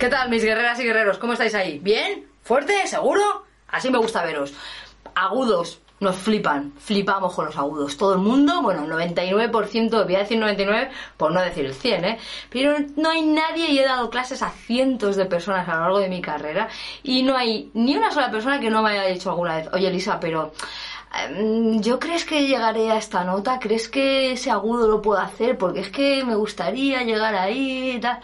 ¿Qué tal mis guerreras y guerreros? ¿Cómo estáis ahí? ¿Bien? ¿Fuerte? ¿Seguro? Así me gusta veros. Agudos, nos flipan, flipamos con los agudos. Todo el mundo, bueno, el 99%, voy a decir 99 por no decir el 100, ¿eh? Pero no hay nadie y he dado clases a cientos de personas a lo largo de mi carrera y no hay ni una sola persona que no me haya dicho alguna vez, oye Elisa, pero... Em, ¿Yo crees que llegaré a esta nota? ¿Crees que ese agudo lo puedo hacer? Porque es que me gustaría llegar ahí y tal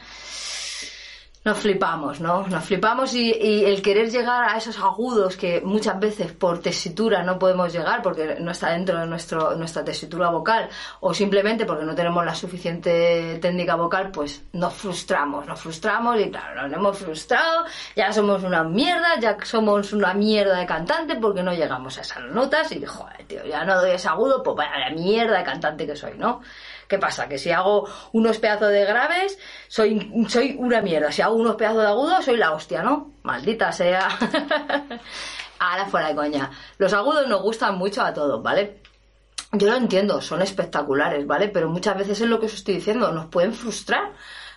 nos flipamos, ¿no? Nos flipamos y, el querer llegar a esos agudos que muchas veces por tesitura no podemos llegar porque no está dentro de nuestro, nuestra tesitura vocal o simplemente porque no tenemos la suficiente técnica vocal, pues nos frustramos, nos frustramos y claro, nos hemos frustrado, ya somos una mierda, ya somos una mierda de cantante porque no llegamos a esas notas y joder, tío, ya no doy ese agudo, pues vaya la mierda de cantante que soy, ¿no? ¿Qué pasa? Que si hago unos pedazos de graves, soy, soy una mierda. Si hago unos pedazos de agudos, soy la hostia, ¿no? Maldita sea. Ahora fuera de coña. Los agudos nos gustan mucho a todos, ¿vale? Yo lo entiendo, son espectaculares, ¿vale? Pero muchas veces es lo que os estoy diciendo, nos pueden frustrar.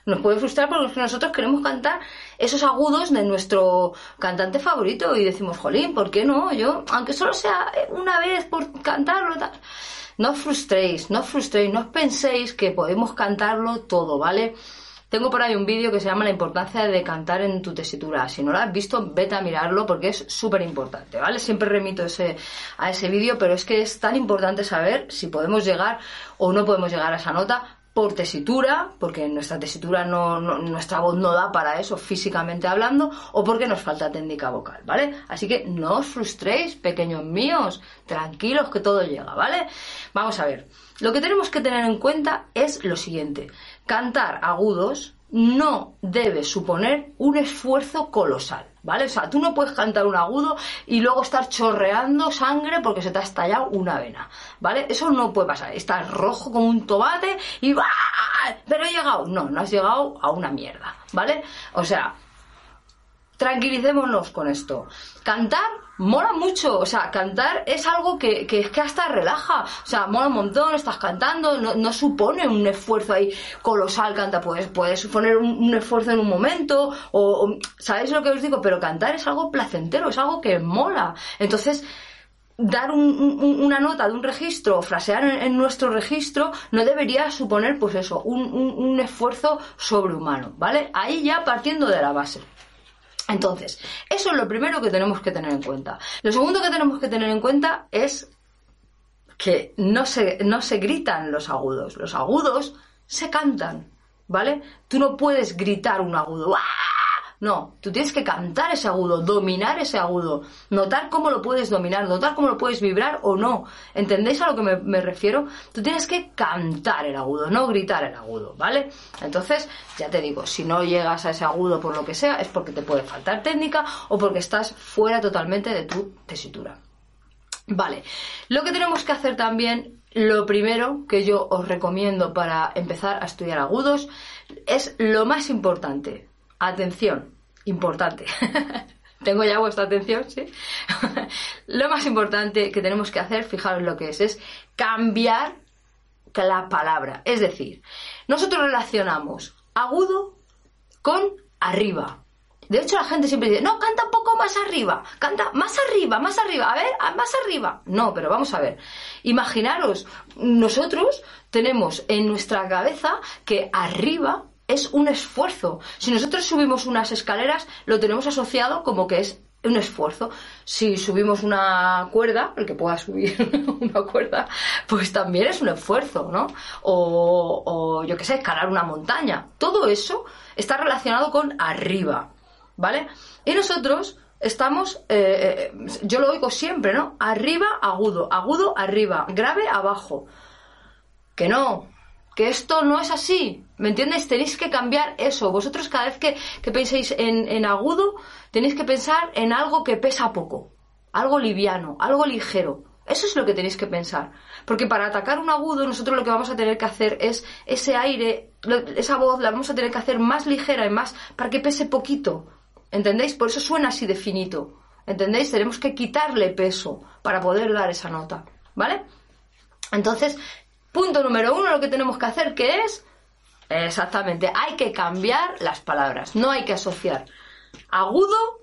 Nos puede frustrar porque nosotros queremos cantar esos agudos de nuestro cantante favorito y decimos, jolín, ¿por qué no? Yo, aunque solo sea una vez por cantarlo, tal no os frustréis, no os frustréis, no os penséis que podemos cantarlo todo, ¿vale? Tengo por ahí un vídeo que se llama La importancia de cantar en tu tesitura. Si no lo has visto, vete a mirarlo porque es súper importante, ¿vale? Siempre remito ese, a ese vídeo, pero es que es tan importante saber si podemos llegar o no podemos llegar a esa nota por tesitura, porque nuestra tesitura no, nuestra voz no da para eso físicamente hablando, o porque nos falta técnica vocal, ¿vale? Así que no os frustréis, pequeños míos, tranquilos que todo llega, ¿vale? Vamos a ver. Lo que tenemos que tener en cuenta es lo siguiente. Cantar agudos no debe suponer un esfuerzo colosal. ¿Vale? O sea, tú no puedes cantar un agudo y luego estar chorreando sangre porque se te ha estallado una vena, ¿vale? Eso no puede pasar. Estás rojo como un tomate y ¡bah! Pero he llegado. No, no has llegado a una mierda, ¿vale? O sea, tranquilicémonos con esto. Cantar mola mucho, o sea, cantar es algo que, que, es que hasta relaja, o sea, mola un montón, estás cantando, no, supone un esfuerzo ahí colosal, canta, pues puede suponer un, esfuerzo en un momento, o, ¿sabéis lo que os digo? Pero cantar es algo placentero, es algo que mola. Entonces, dar una nota de un registro o frasear en, nuestro registro no debería suponer, pues eso, un, un esfuerzo sobrehumano, ¿vale? Ahí ya partiendo de la base. Entonces, eso es lo primero que tenemos que tener en cuenta. Lo segundo que tenemos que tener en cuenta es que no se, no se gritan los agudos. Los agudos se cantan, ¿vale? Tú no puedes gritar un agudo. No, tú tienes que cantar ese agudo, dominar ese agudo, notar cómo lo puedes dominar, notar cómo lo puedes vibrar o no. ¿Entendéis a lo que me, refiero? Tú tienes que cantar el agudo, no gritar el agudo, ¿vale? Entonces, ya te digo, si no llegas a ese agudo por lo que sea, es porque te puede faltar técnica o porque estás fuera totalmente de tu tesitura. Vale, lo que tenemos que hacer también, lo primero que yo os recomiendo para empezar a estudiar agudos, es lo más importante, Atención, importante. Tengo ya vuestra atención, ¿sí? lo más importante que tenemos que hacer, fijaros lo que es, es cambiar la palabra. Es decir, nosotros relacionamos agudo con arriba. De hecho, la gente siempre dice, no, canta un poco más arriba, canta más arriba, más arriba, a ver, más arriba. No, pero vamos a ver. Imaginaros, nosotros tenemos en nuestra cabeza que arriba es un esfuerzo. Si nosotros subimos unas escaleras, lo tenemos asociado como que es un esfuerzo. Si subimos una cuerda, el que pueda subir una cuerda, pues también es un esfuerzo, ¿no? O, yo qué sé, escalar una montaña. Todo eso está relacionado con arriba, ¿vale? Y nosotros estamos, eh, eh, yo lo oigo siempre, ¿no? Arriba, agudo, agudo, arriba, grave, abajo. Que no, que esto no es así, ¿me entiendes? Tenéis que cambiar eso. Vosotros cada vez que, que penséis en, en agudo, tenéis que pensar en algo que pesa poco, algo liviano, algo ligero. Eso es lo que tenéis que pensar. Porque para atacar un agudo, nosotros lo que vamos a tener que hacer es ese aire, esa voz la vamos a tener que hacer más ligera y más para que pese poquito. ¿Entendéis? Por eso suena así de finito. ¿Entendéis? Tenemos que quitarle peso para poder dar esa nota. ¿Vale? Entonces, punto número uno, lo que tenemos que hacer, que es exactamente, hay que cambiar las palabras, no hay que asociar agudo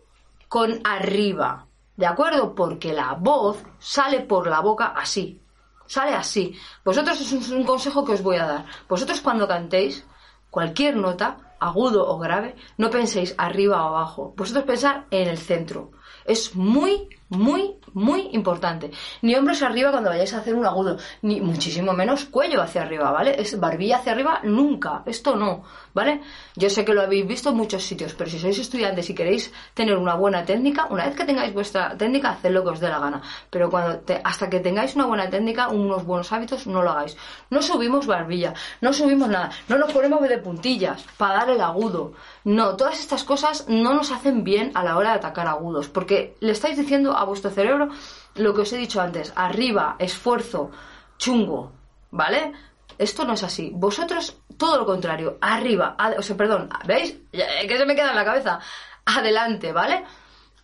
con arriba, ¿de acuerdo? Porque la voz sale por la boca así, sale así. Vosotros es un consejo que os voy a dar. Vosotros cuando cantéis cualquier nota, agudo o grave, no penséis arriba o abajo. Vosotros pensar en el centro. Es muy, muy, muy importante. Ni hombros arriba cuando vayáis a hacer un agudo, ni muchísimo menos cuello hacia arriba, ¿vale? Es barbilla hacia arriba nunca. Esto no, ¿vale? Yo sé que lo habéis visto en muchos sitios, pero si sois estudiantes y queréis tener una buena técnica, una vez que tengáis vuestra técnica, haced lo que os dé la gana. Pero cuando hasta que tengáis una buena técnica, unos buenos hábitos, no lo hagáis. No subimos barbilla, no subimos nada, no nos ponemos de puntillas para dar el agudo. No, todas estas cosas no nos hacen bien a la hora de atacar agudos, porque le estáis diciendo a vuestro cerebro lo que os he dicho antes, arriba, esfuerzo, chungo, ¿vale? Esto no es así. Vosotros, todo lo contrario, arriba, o sea, perdón, ¿veis? Que se me queda en la cabeza. Adelante, ¿vale?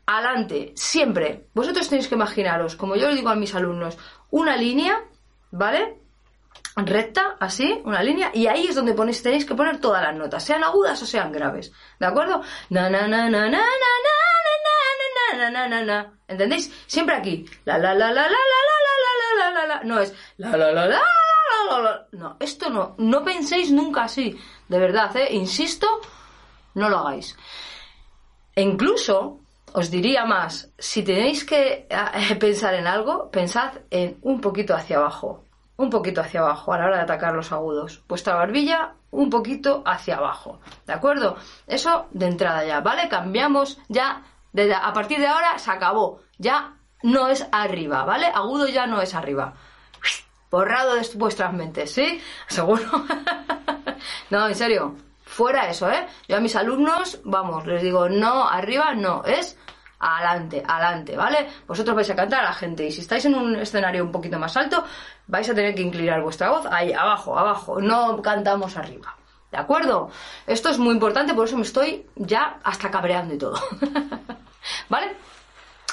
Adelante, siempre. Vosotros tenéis que imaginaros, como yo le digo a mis alumnos, una línea, ¿vale? recta, así, una línea, y ahí es donde ponéis, tenéis que poner todas las notas, sean agudas o sean graves, ¿de acuerdo? Na na na na na na na ¿entendéis? Siempre aquí, la la la la la la la no es la la la la no, esto no, no penséis nunca así, de verdad, ¿eh? Insisto, no lo hagáis. E incluso, os diría más, si tenéis que pensar en algo, pensad en un poquito hacia abajo, un poquito hacia abajo a la hora de atacar los agudos. Vuestra barbilla un poquito hacia abajo. ¿De acuerdo? Eso de entrada ya, ¿vale? Cambiamos ya. A partir de ahora se acabó. Ya no es arriba, ¿vale? Agudo ya no es arriba. Borrado de vuestras mentes, ¿sí? Seguro. no, en serio. Fuera eso, ¿eh? Yo a mis alumnos, vamos, les digo, no, arriba no, es adelante, adelante, ¿vale? Vosotros vais a cantar a la gente y si estáis en un escenario un poquito más alto, vais a tener que inclinar vuestra voz ahí, abajo, abajo, no cantamos arriba. ¿De acuerdo? Esto es muy importante, por eso me estoy ya hasta cabreando y todo. ¿Vale?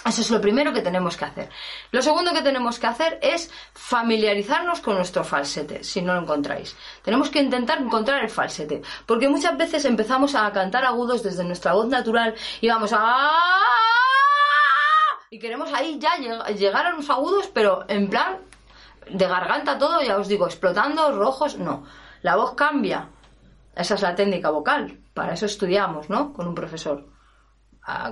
Eso es lo primero que tenemos que hacer. Lo segundo que tenemos que hacer es familiarizarnos con nuestro falsete, si no lo encontráis. Tenemos que intentar encontrar el falsete, porque muchas veces empezamos a cantar agudos desde nuestra voz natural y vamos a... Y queremos ahí ya llegar a los agudos, pero en plan de garganta todo, ya os digo, explotando, rojos, no. La voz cambia. Esa es la técnica vocal. Para eso estudiamos, ¿no? Con un profesor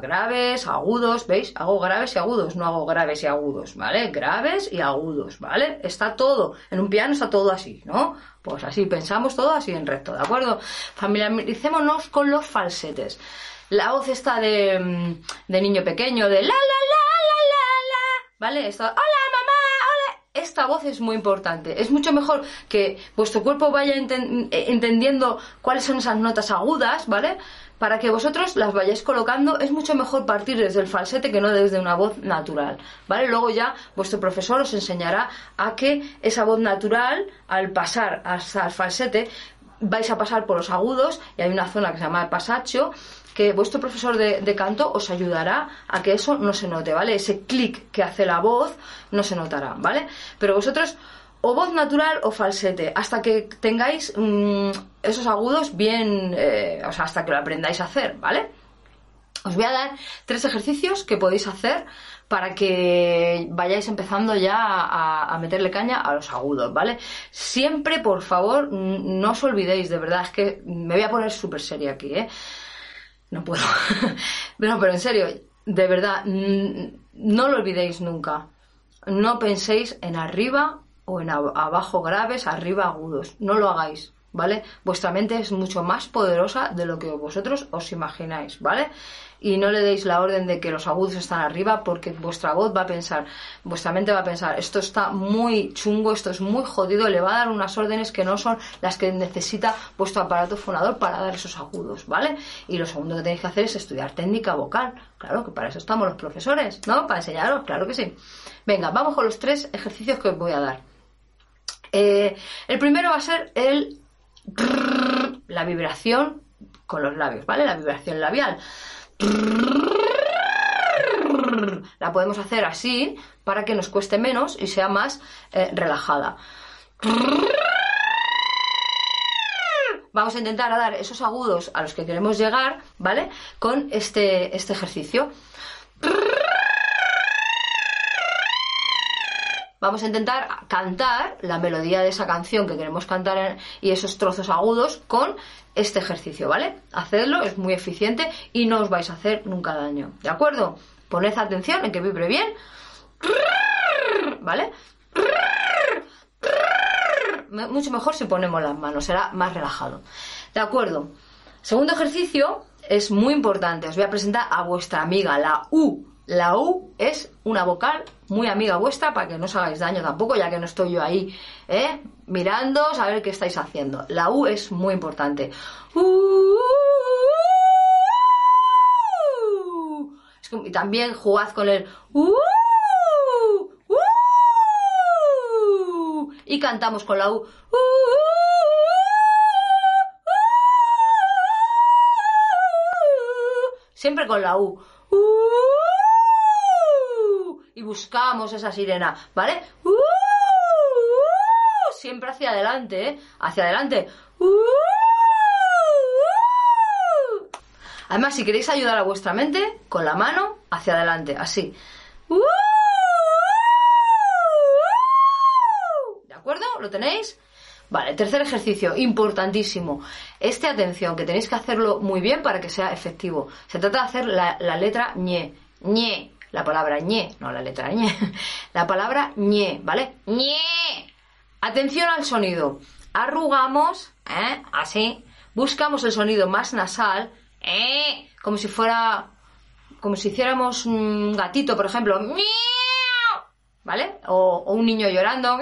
graves, agudos, ¿veis? Hago graves y agudos, no hago graves y agudos, ¿vale? Graves y agudos, ¿vale? Está todo, en un piano está todo así, ¿no? Pues así, pensamos todo así en recto, ¿de acuerdo? Familiaricémonos con los falsetes. La voz está de, mm, de niño pequeño, de la, la, la, la, la, la, ¿vale? Está, hola. Esta voz es muy importante. Es mucho mejor que vuestro cuerpo vaya entendiendo cuáles son esas notas agudas, ¿vale? para que vosotros las vayáis colocando, es mucho mejor partir desde el falsete que no desde una voz natural, ¿vale? Luego ya vuestro profesor os enseñará a que esa voz natural, al pasar hasta el falsete, vais a pasar por los agudos y hay una zona que se llama el pasacho que vuestro profesor de, canto os ayudará a que eso no se note, ¿vale? Ese clic que hace la voz no se notará, ¿vale? Pero vosotros o voz natural o falsete, hasta que tengáis mm, esos agudos bien, eh, o sea, hasta que lo aprendáis a hacer, ¿vale? Os voy a dar tres ejercicios que podéis hacer para que vayáis empezando ya a, meterle caña a los agudos, ¿vale? Siempre, por favor, no os olvidéis, de verdad, es que me voy a poner súper seria aquí, ¿eh? No puedo. no, pero en serio, de verdad, no lo olvidéis nunca. No penséis en arriba o en abajo graves, arriba agudos. No lo hagáis, ¿vale? Vuestra mente es mucho más poderosa de lo que vosotros os imagináis, ¿vale? Y no le deis la orden de que los agudos están arriba porque vuestra voz va a pensar, vuestra mente va a pensar, esto está muy chungo, esto es muy jodido, le va a dar unas órdenes que no son las que necesita vuestro aparato fonador para dar esos agudos, ¿vale? Y lo segundo que tenéis que hacer es estudiar técnica vocal, claro que para eso estamos los profesores, ¿no? Para enseñaros, claro que sí. Venga, vamos con los tres ejercicios que os voy a dar. Eh, el primero va a ser el la vibración con los labios, ¿vale? La vibración labial. La podemos hacer así para que nos cueste menos y sea más eh, relajada. Vamos a intentar dar esos agudos a los que queremos llegar, ¿vale? Con este, este ejercicio. Vamos a intentar cantar la melodía de esa canción que queremos cantar y esos trozos agudos con este ejercicio, ¿vale? Hacedlo, es muy eficiente y no os vais a hacer nunca daño, ¿de acuerdo? Poned atención en que vibre bien, ¿vale? Mucho mejor si ponemos las manos, será más relajado. ¿De acuerdo? Segundo ejercicio es muy importante, os voy a presentar a vuestra amiga, la U. La U es una vocal muy amiga vuestra para que no os hagáis daño tampoco, ya que no estoy yo ahí ¿eh? mirando, a ver qué estáis haciendo. La U es muy importante. y también jugad con el y cantamos con la U. Siempre con la U buscamos esa sirena, ¿vale? ¡Uh! siempre hacia adelante, ¿eh? Hacia adelante. ¡Uh! Además, si queréis ayudar a vuestra mente, con la mano hacia adelante, así. ¡Uh! ¿De acuerdo? ¿Lo tenéis? Vale, tercer ejercicio, importantísimo. Este, atención, que tenéis que hacerlo muy bien para que sea efectivo. Se trata de hacer la, la letra ñe. ñe la palabra ñe, no la letra ñe, la palabra ñe, ¿vale? ñe. Atención al sonido. Arrugamos, ¿eh? Así. Buscamos el sonido más nasal, ¿eh? Como si fuera, como si hiciéramos un gatito, por ejemplo, ¿vale? O, o un niño llorando,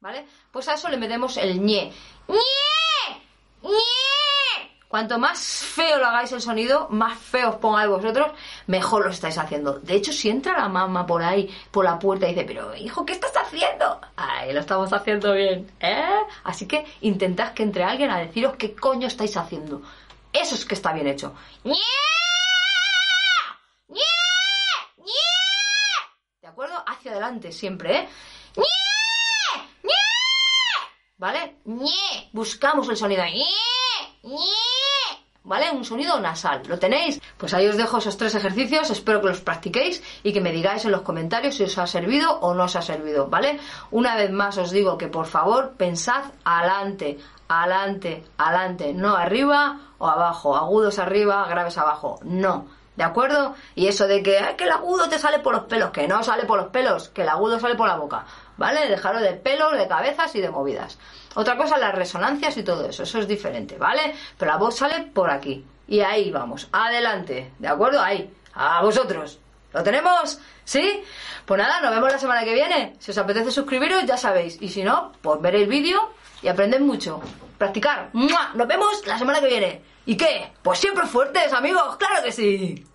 ¿vale? Pues a eso le metemos el ñe. ñe, ñe. Cuanto más feo lo hagáis el sonido, más feo os pongáis vosotros, mejor lo estáis haciendo. De hecho, si entra la mamá por ahí, por la puerta y dice, pero hijo, ¿qué estás haciendo? Ay, lo estamos haciendo bien, ¿eh? Así que intentad que entre alguien a deciros qué coño estáis haciendo. Eso es que está bien hecho. ¿De acuerdo? Hacia adelante siempre, ¿eh? ¿Vale? Buscamos el sonido. ¿Vale? Un sonido nasal. ¿Lo tenéis? Pues ahí os dejo esos tres ejercicios, espero que los practiquéis y que me digáis en los comentarios si os ha servido o no os ha servido, ¿vale? Una vez más os digo que por favor pensad adelante, adelante, adelante, no arriba o abajo, agudos arriba, graves abajo, no. ¿De acuerdo? Y eso de que, que el agudo te sale por los pelos, que no sale por los pelos, que el agudo sale por la boca. ¿Vale? Dejaros de pelos, de cabezas y de movidas. Otra cosa, las resonancias y todo eso, eso es diferente, ¿vale? Pero la voz sale por aquí. Y ahí vamos, adelante, ¿de acuerdo? Ahí, a vosotros. ¿Lo tenemos? ¿Sí? Pues nada, nos vemos la semana que viene. Si os apetece suscribiros, ya sabéis. Y si no, pues veréis el vídeo y aprended mucho. Practicar. Nos vemos la semana que viene. ¿Y qué? Pues siempre fuertes, amigos. Claro que sí.